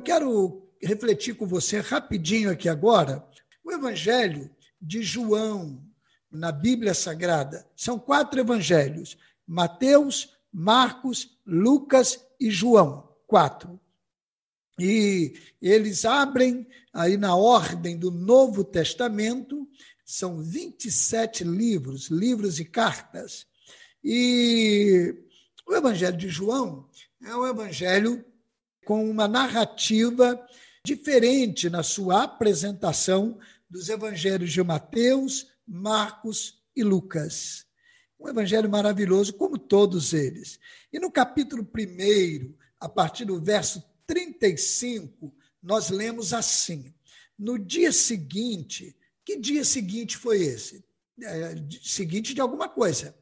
Eu quero refletir com você rapidinho aqui agora o Evangelho de João na Bíblia Sagrada. São quatro evangelhos: Mateus, Marcos, Lucas e João. Quatro. E eles abrem aí na ordem do Novo Testamento, são 27 livros, livros e cartas. E o Evangelho de João é um evangelho com uma narrativa diferente na sua apresentação dos evangelhos de Mateus, Marcos e Lucas. Um evangelho maravilhoso, como todos eles. E no capítulo 1, a partir do verso 35, nós lemos assim: No dia seguinte, que dia seguinte foi esse? É, seguinte de alguma coisa.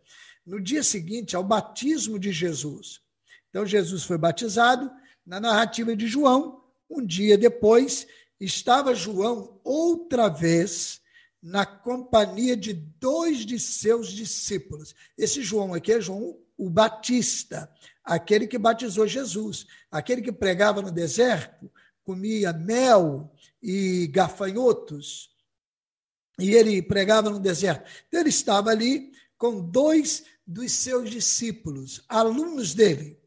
No dia seguinte ao batismo de Jesus. Então, Jesus foi batizado. Na narrativa de João, um dia depois, estava João outra vez na companhia de dois de seus discípulos. Esse João aqui é João o Batista, aquele que batizou Jesus, aquele que pregava no deserto, comia mel e gafanhotos, e ele pregava no deserto. Então, ele estava ali com dois dos seus discípulos, alunos dele.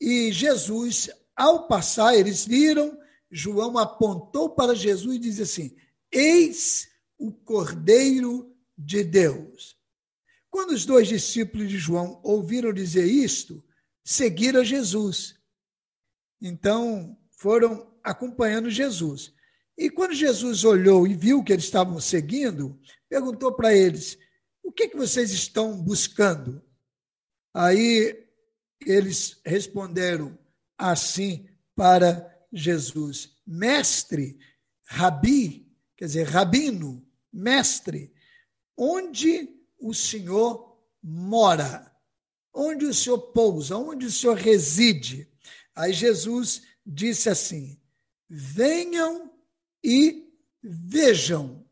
E Jesus, ao passar, eles viram, João apontou para Jesus e disse assim: Eis o Cordeiro de Deus. Quando os dois discípulos de João ouviram dizer isto, seguiram Jesus. Então, foram acompanhando Jesus. E quando Jesus olhou e viu que eles estavam seguindo, perguntou para eles: O que, que vocês estão buscando? Aí eles responderam assim para Jesus: Mestre, Rabi, quer dizer, Rabino, mestre, onde o Senhor mora? Onde o Senhor pousa? Onde o Senhor reside? Aí Jesus disse assim: Venham e vejam.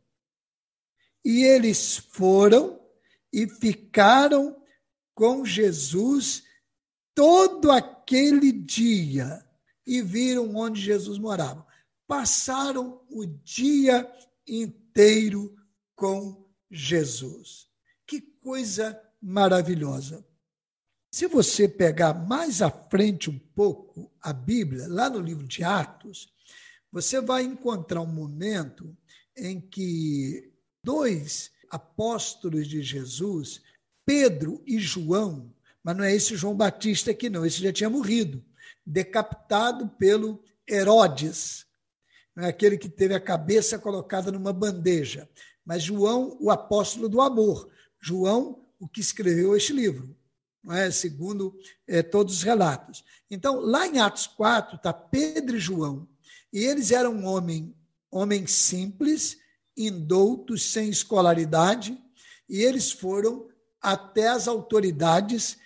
E eles foram e ficaram com Jesus todo aquele dia e viram onde Jesus morava. Passaram o dia inteiro com Jesus. Que coisa maravilhosa. Se você pegar mais à frente um pouco a Bíblia, lá no livro de Atos, você vai encontrar um momento em que dois apóstolos de Jesus, Pedro e João, mas não é esse João Batista aqui, não, esse já tinha morrido, decapitado pelo Herodes, não é aquele que teve a cabeça colocada numa bandeja, mas João, o apóstolo do amor, João, o que escreveu este livro, não é? segundo é, todos os relatos. Então, lá em Atos 4, está Pedro e João, e eles eram homem, homens simples, indoutos, sem escolaridade, e eles foram até as autoridades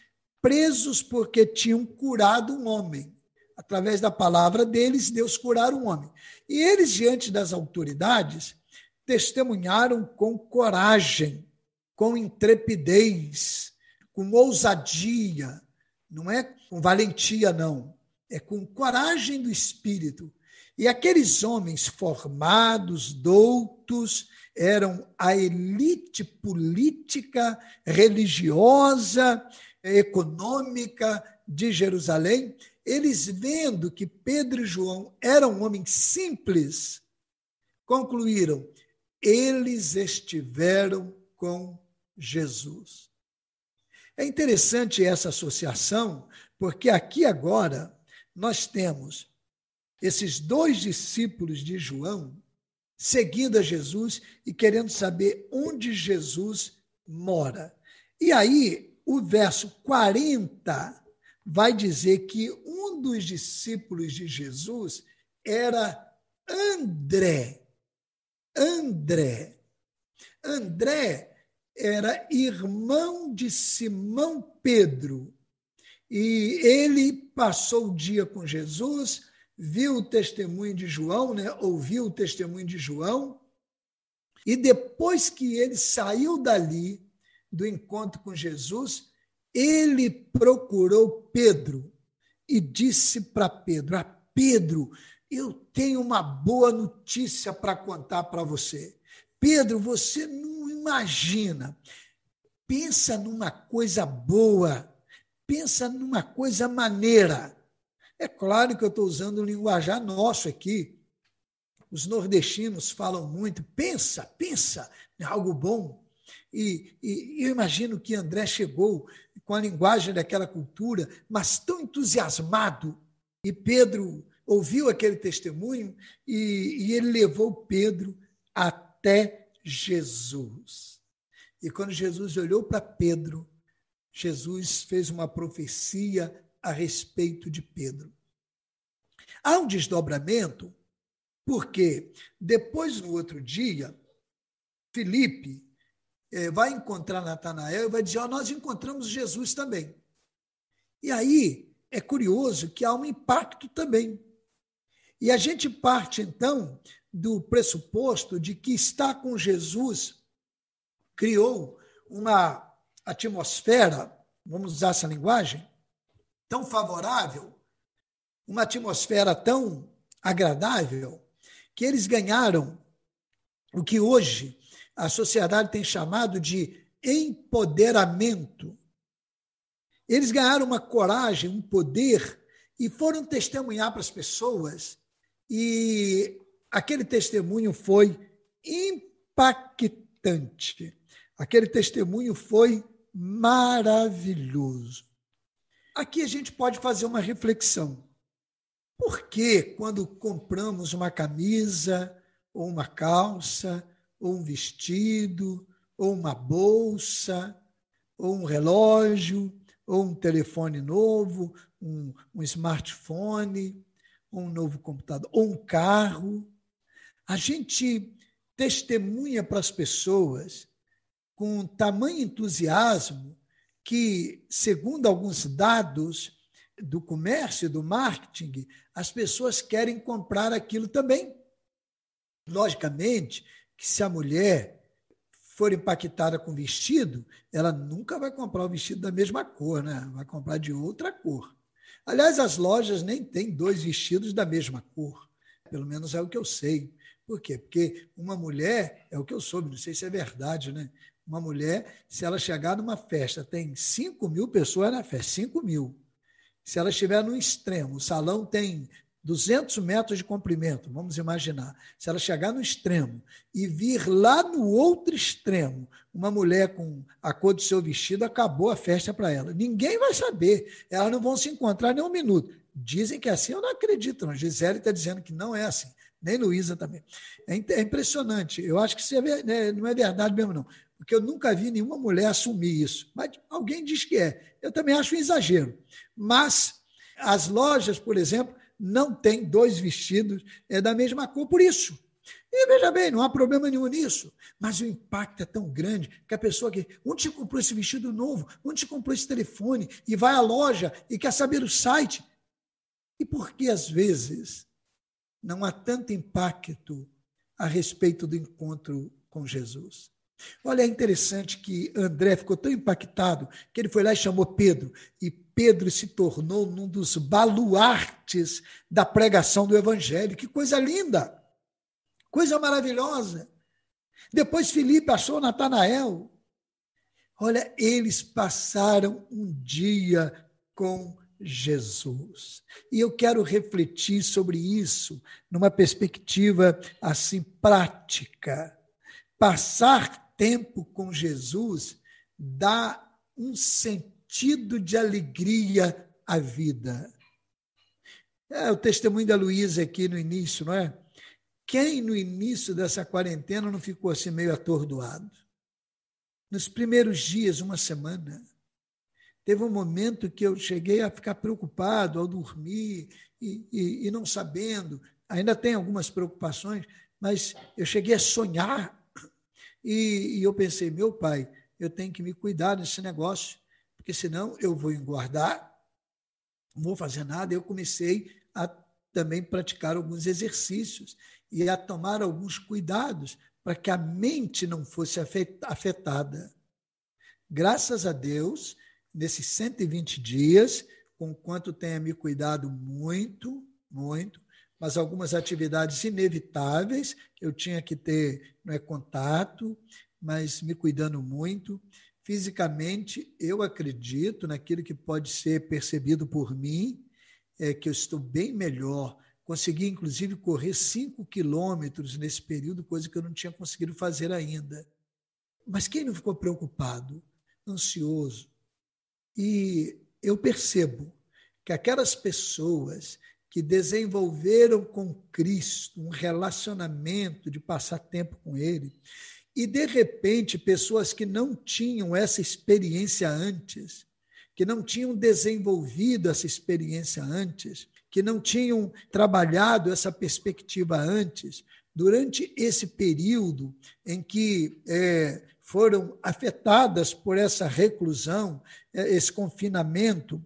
presos porque tinham curado um homem. Através da palavra deles, Deus curar um homem. E eles, diante das autoridades, testemunharam com coragem, com intrepidez, com ousadia, não é com valentia, não, é com coragem do espírito. E aqueles homens formados, doutos, eram a elite política, religiosa econômica de Jerusalém, eles vendo que Pedro e João eram homens simples, concluíram: eles estiveram com Jesus. É interessante essa associação, porque aqui agora nós temos esses dois discípulos de João seguindo a Jesus e querendo saber onde Jesus mora. E aí o verso 40 vai dizer que um dos discípulos de Jesus era André. André. André era irmão de Simão Pedro. E ele passou o dia com Jesus, viu o testemunho de João, né? ouviu o testemunho de João, e depois que ele saiu dali, do encontro com Jesus, ele procurou Pedro e disse para Pedro: ah, Pedro, eu tenho uma boa notícia para contar para você. Pedro, você não imagina. Pensa numa coisa boa, pensa numa coisa maneira. É claro que eu estou usando o linguajar nosso aqui. Os nordestinos falam muito, pensa, pensa em algo bom. E, e, eu imagino que André chegou com a linguagem daquela cultura, mas tão entusiasmado. E Pedro ouviu aquele testemunho e, e ele levou Pedro até Jesus. E quando Jesus olhou para Pedro, Jesus fez uma profecia a respeito de Pedro. Há um desdobramento, porque depois, no outro dia, Felipe vai encontrar Natanael e vai dizer: oh, Nós encontramos Jesus também. E aí é curioso que há um impacto também. E a gente parte, então, do pressuposto de que estar com Jesus criou uma atmosfera, vamos usar essa linguagem, tão favorável, uma atmosfera tão agradável, que eles ganharam o que hoje a sociedade tem chamado de empoderamento. Eles ganharam uma coragem, um poder e foram testemunhar para as pessoas, e aquele testemunho foi impactante. Aquele testemunho foi maravilhoso. Aqui a gente pode fazer uma reflexão. Por que, quando compramos uma camisa, ou uma calça, ou um vestido, ou uma bolsa, ou um relógio, ou um telefone novo, um, um smartphone, ou um novo computador, ou um carro, a gente testemunha para as pessoas com tamanho entusiasmo que, segundo alguns dados do comércio, do marketing, as pessoas querem comprar aquilo também. Logicamente que se a mulher for impactada com vestido, ela nunca vai comprar o vestido da mesma cor, né? Vai comprar de outra cor. Aliás, as lojas nem têm dois vestidos da mesma cor. Pelo menos é o que eu sei. Por quê? Porque uma mulher, é o que eu soube, não sei se é verdade, né? Uma mulher, se ela chegar numa festa, tem 5 mil pessoas na festa, 5 mil. Se ela estiver no extremo, o salão tem 200 metros de comprimento, vamos imaginar. Se ela chegar no extremo e vir lá no outro extremo uma mulher com a cor do seu vestido, acabou a festa para ela. Ninguém vai saber, elas não vão se encontrar nem um minuto. Dizem que é assim, eu não acredito. Não. Gisele está dizendo que não é assim, nem Luísa também. É, é impressionante. Eu acho que isso é, né, não é verdade mesmo, não porque eu nunca vi nenhuma mulher assumir isso. Mas alguém diz que é. Eu também acho um exagero. Mas as lojas, por exemplo, não têm dois vestidos é da mesma cor por isso. E veja bem, não há problema nenhum nisso. Mas o impacto é tão grande que a pessoa que. Onde você comprou esse vestido novo? Onde você comprou esse telefone? E vai à loja e quer saber o site. E por que, às vezes, não há tanto impacto a respeito do encontro com Jesus? Olha, é interessante que André ficou tão impactado que ele foi lá e chamou Pedro, e Pedro se tornou um dos baluartes da pregação do Evangelho. Que coisa linda! Coisa maravilhosa! Depois Felipe achou Natanael. Olha, eles passaram um dia com Jesus. E eu quero refletir sobre isso numa perspectiva assim prática. Passar tempo com Jesus dá um sentido de alegria à vida. É o testemunho da Luísa aqui no início, não é? Quem no início dessa quarentena não ficou assim meio atordoado? Nos primeiros dias, uma semana, teve um momento que eu cheguei a ficar preocupado ao dormir e, e, e não sabendo. Ainda tem algumas preocupações, mas eu cheguei a sonhar e, e eu pensei, meu pai, eu tenho que me cuidar desse negócio, porque senão eu vou engordar, não vou fazer nada. Eu comecei a também praticar alguns exercícios e a tomar alguns cuidados para que a mente não fosse afetada. Graças a Deus, nesses 120 dias, com quanto tenha me cuidado muito, muito, mas algumas atividades inevitáveis, eu tinha que ter não é, contato, mas me cuidando muito. Fisicamente, eu acredito naquilo que pode ser percebido por mim, é que eu estou bem melhor. Consegui, inclusive, correr cinco quilômetros nesse período, coisa que eu não tinha conseguido fazer ainda. Mas quem não ficou preocupado, ansioso? E eu percebo que aquelas pessoas que desenvolveram com Cristo um relacionamento de passar tempo com Ele, e de repente pessoas que não tinham essa experiência antes, que não tinham desenvolvido essa experiência antes, que não tinham trabalhado essa perspectiva antes, durante esse período em que é, foram afetadas por essa reclusão, é, esse confinamento,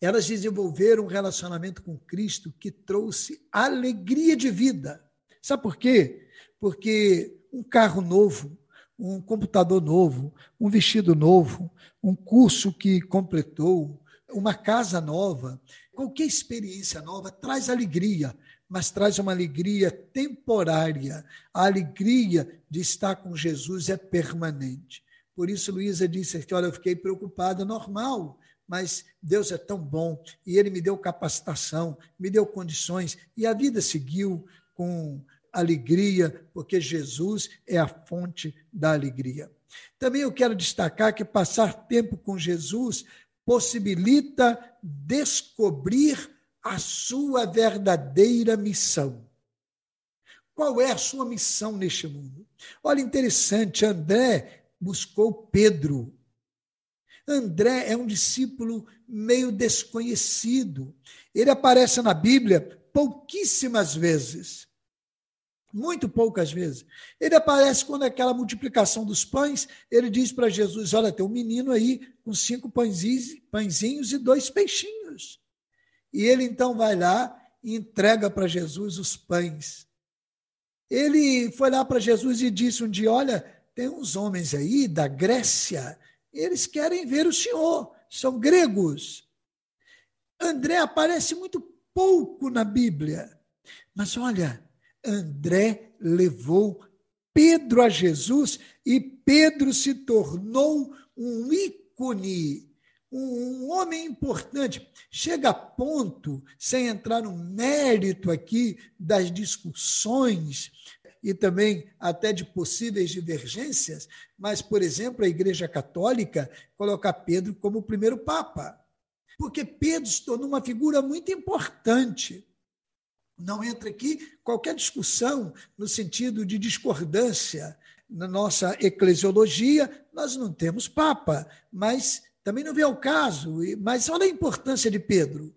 elas desenvolveram um relacionamento com Cristo que trouxe alegria de vida. Sabe por quê? Porque um carro novo, um computador novo, um vestido novo, um curso que completou, uma casa nova, qualquer experiência nova traz alegria, mas traz uma alegria temporária. A alegria de estar com Jesus é permanente. Por isso, Luísa disse que, olha, eu fiquei preocupada, normal mas Deus é tão bom e Ele me deu capacitação, me deu condições e a vida seguiu com alegria, porque Jesus é a fonte da alegria. Também eu quero destacar que passar tempo com Jesus possibilita descobrir a sua verdadeira missão. Qual é a sua missão neste mundo? Olha, interessante, André buscou Pedro André é um discípulo meio desconhecido. Ele aparece na Bíblia pouquíssimas vezes. Muito poucas vezes. Ele aparece quando é aquela multiplicação dos pães, ele diz para Jesus: Olha, tem um menino aí com cinco pãezinhos, pãezinhos e dois peixinhos. E ele então vai lá e entrega para Jesus os pães. Ele foi lá para Jesus e disse um dia: Olha, tem uns homens aí da Grécia eles querem ver o Senhor, são gregos. André aparece muito pouco na Bíblia, mas olha, André levou Pedro a Jesus e Pedro se tornou um ícone, um homem importante. Chega a ponto, sem entrar no mérito aqui das discussões e também até de possíveis divergências, mas, por exemplo, a Igreja Católica colocar Pedro como o primeiro Papa, porque Pedro se tornou uma figura muito importante. Não entra aqui qualquer discussão no sentido de discordância. Na nossa eclesiologia, nós não temos Papa, mas também não vê o caso. Mas olha a importância de Pedro.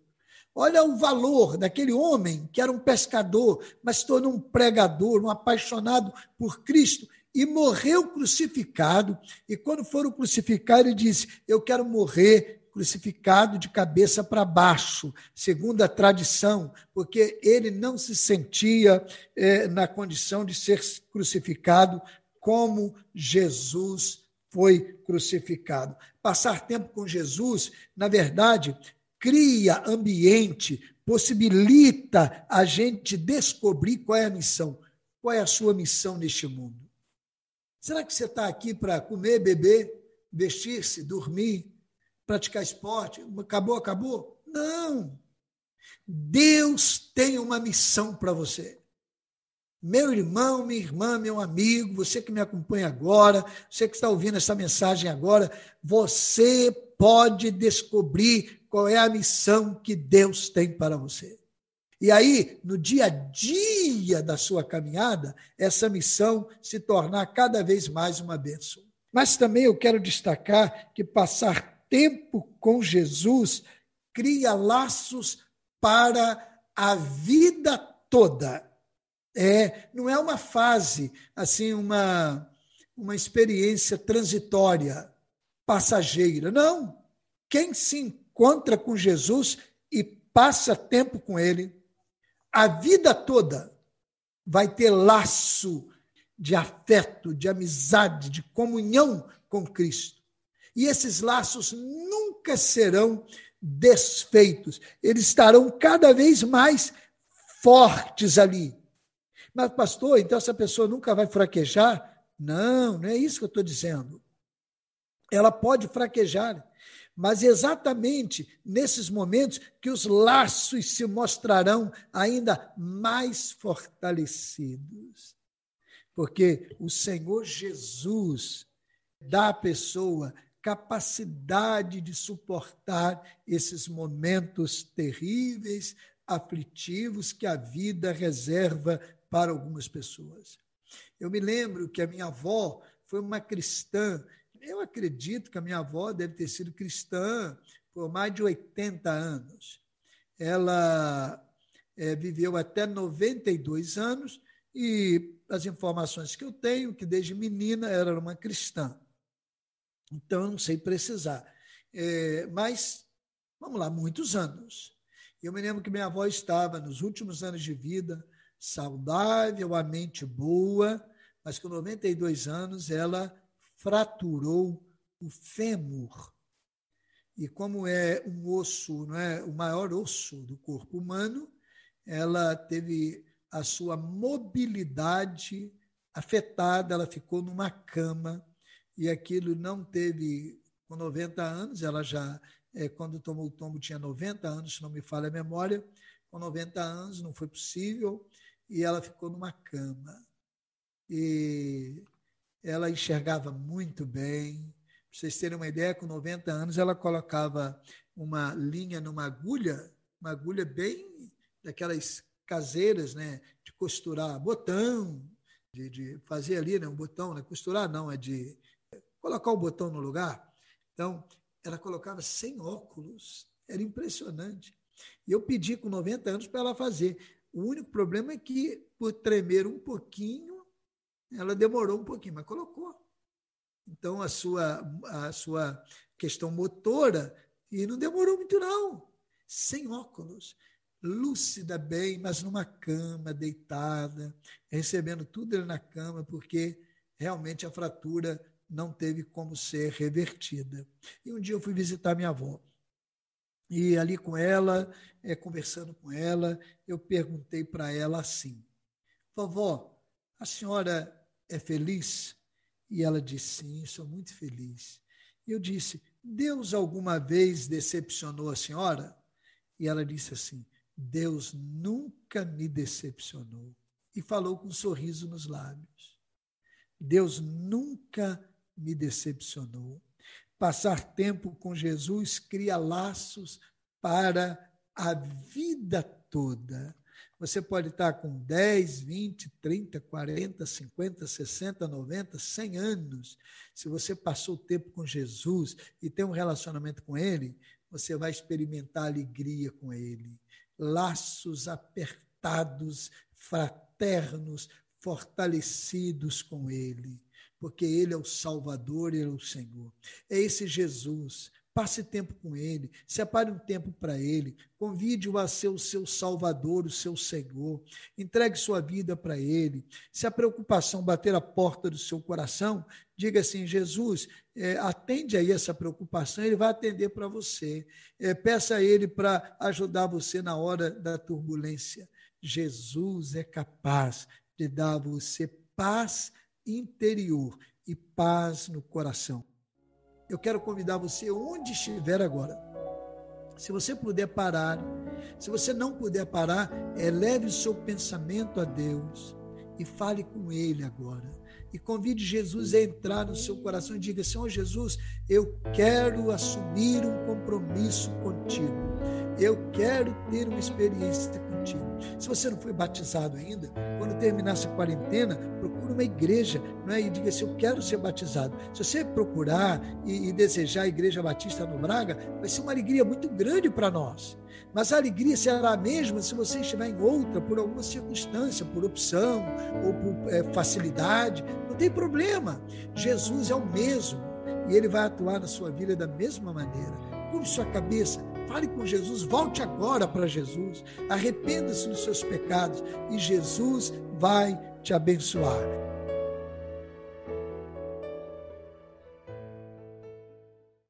Olha o valor daquele homem que era um pescador, mas se tornou um pregador, um apaixonado por Cristo e morreu crucificado. E quando foram crucificar, ele disse: Eu quero morrer crucificado de cabeça para baixo, segundo a tradição, porque ele não se sentia é, na condição de ser crucificado como Jesus foi crucificado. Passar tempo com Jesus, na verdade, cria ambiente, possibilita a gente descobrir qual é a missão. Qual é a sua missão neste mundo? Será que você está aqui para comer, beber, vestir-se, dormir, praticar esporte? Acabou, acabou? Não. Deus tem uma missão para você. Meu irmão, minha irmã, meu amigo, você que me acompanha agora, você que está ouvindo essa mensagem agora, você pode descobrir qual é a missão que Deus tem para você. E aí, no dia a dia da sua caminhada, essa missão se tornar cada vez mais uma bênção. Mas também eu quero destacar que passar tempo com Jesus cria laços para a vida toda. É, não é uma fase, assim, uma, uma experiência transitória, passageira. Não. Quem se encontra com Jesus e passa tempo com ele, a vida toda vai ter laço de afeto, de amizade, de comunhão com Cristo. E esses laços nunca serão desfeitos, eles estarão cada vez mais fortes ali. Mas, pastor, então essa pessoa nunca vai fraquejar? Não, não é isso que eu estou dizendo. Ela pode fraquejar, mas exatamente nesses momentos que os laços se mostrarão ainda mais fortalecidos. Porque o Senhor Jesus dá à pessoa capacidade de suportar esses momentos terríveis, aflitivos que a vida reserva para algumas pessoas. Eu me lembro que a minha avó foi uma cristã. Eu acredito que a minha avó deve ter sido cristã por mais de 80 anos. Ela é, viveu até 92 anos e as informações que eu tenho, que desde menina era uma cristã. Então, eu não sei precisar. É, mas, vamos lá, muitos anos. Eu me lembro que minha avó estava nos últimos anos de vida, saudável, a mente boa, mas com 92 anos ela fraturou o fêmur. E como é um osso, não é, o maior osso do corpo humano, ela teve a sua mobilidade afetada, ela ficou numa cama e aquilo não teve com 90 anos, ela já é, quando tomou o tombo tinha 90 anos, se não me falha a memória, com 90 anos não foi possível e ela ficou numa cama. E ela enxergava muito bem. Para vocês terem uma ideia, com 90 anos ela colocava uma linha numa agulha, uma agulha bem daquelas caseiras, né, de costurar botão, de, de fazer ali né, um botão, né, costurar não, é de colocar o botão no lugar. Então, ela colocava sem óculos, era impressionante. E eu pedi com 90 anos para ela fazer. O único problema é que, por tremer um pouquinho, ela demorou um pouquinho, mas colocou. Então, a sua, a sua questão motora, e não demorou muito, não. Sem óculos. Lúcida bem, mas numa cama, deitada, recebendo tudo ali na cama, porque realmente a fratura não teve como ser revertida. E um dia eu fui visitar minha avó. E ali com ela, é, conversando com ela, eu perguntei para ela assim: Vovó, a senhora é feliz? E ela disse: Sim, sou muito feliz. E eu disse: Deus alguma vez decepcionou a senhora? E ela disse assim: Deus nunca me decepcionou. E falou com um sorriso nos lábios. Deus nunca me decepcionou. Passar tempo com Jesus cria laços para a vida toda. Você pode estar com 10, 20, 30, 40, 50, 60, 90, 100 anos. Se você passou tempo com Jesus e tem um relacionamento com Ele, você vai experimentar alegria com Ele. Laços apertados, fraternos, fortalecidos com Ele porque Ele é o Salvador, Ele é o Senhor. É esse Jesus. Passe tempo com Ele, separe um tempo para Ele, convide-o a ser o seu Salvador, o seu Senhor, entregue sua vida para Ele. Se a preocupação bater a porta do seu coração, diga assim: Jesus, é, atende aí essa preocupação, Ele vai atender para você. É, peça a Ele para ajudar você na hora da turbulência. Jesus é capaz de dar a você paz interior e paz no coração. Eu quero convidar você, onde estiver agora, se você puder parar, se você não puder parar, eleve o seu pensamento a Deus e fale com Ele agora. E convide Jesus a entrar no seu coração e diga: Senhor Jesus, eu quero assumir um compromisso contigo. Eu quero ter uma experiência contigo. Se você não foi batizado ainda, quando terminar essa quarentena, procure uma igreja é? e diga assim: Eu quero ser batizado. Se você procurar e, e desejar a Igreja Batista no Braga, vai ser uma alegria muito grande para nós. Mas a alegria será a mesma se você estiver em outra, por alguma circunstância, por opção ou por é, facilidade. Não tem problema. Jesus é o mesmo e ele vai atuar na sua vida da mesma maneira. Curve sua cabeça Fale com Jesus, volte agora para Jesus, arrependa-se dos seus pecados e Jesus vai te abençoar.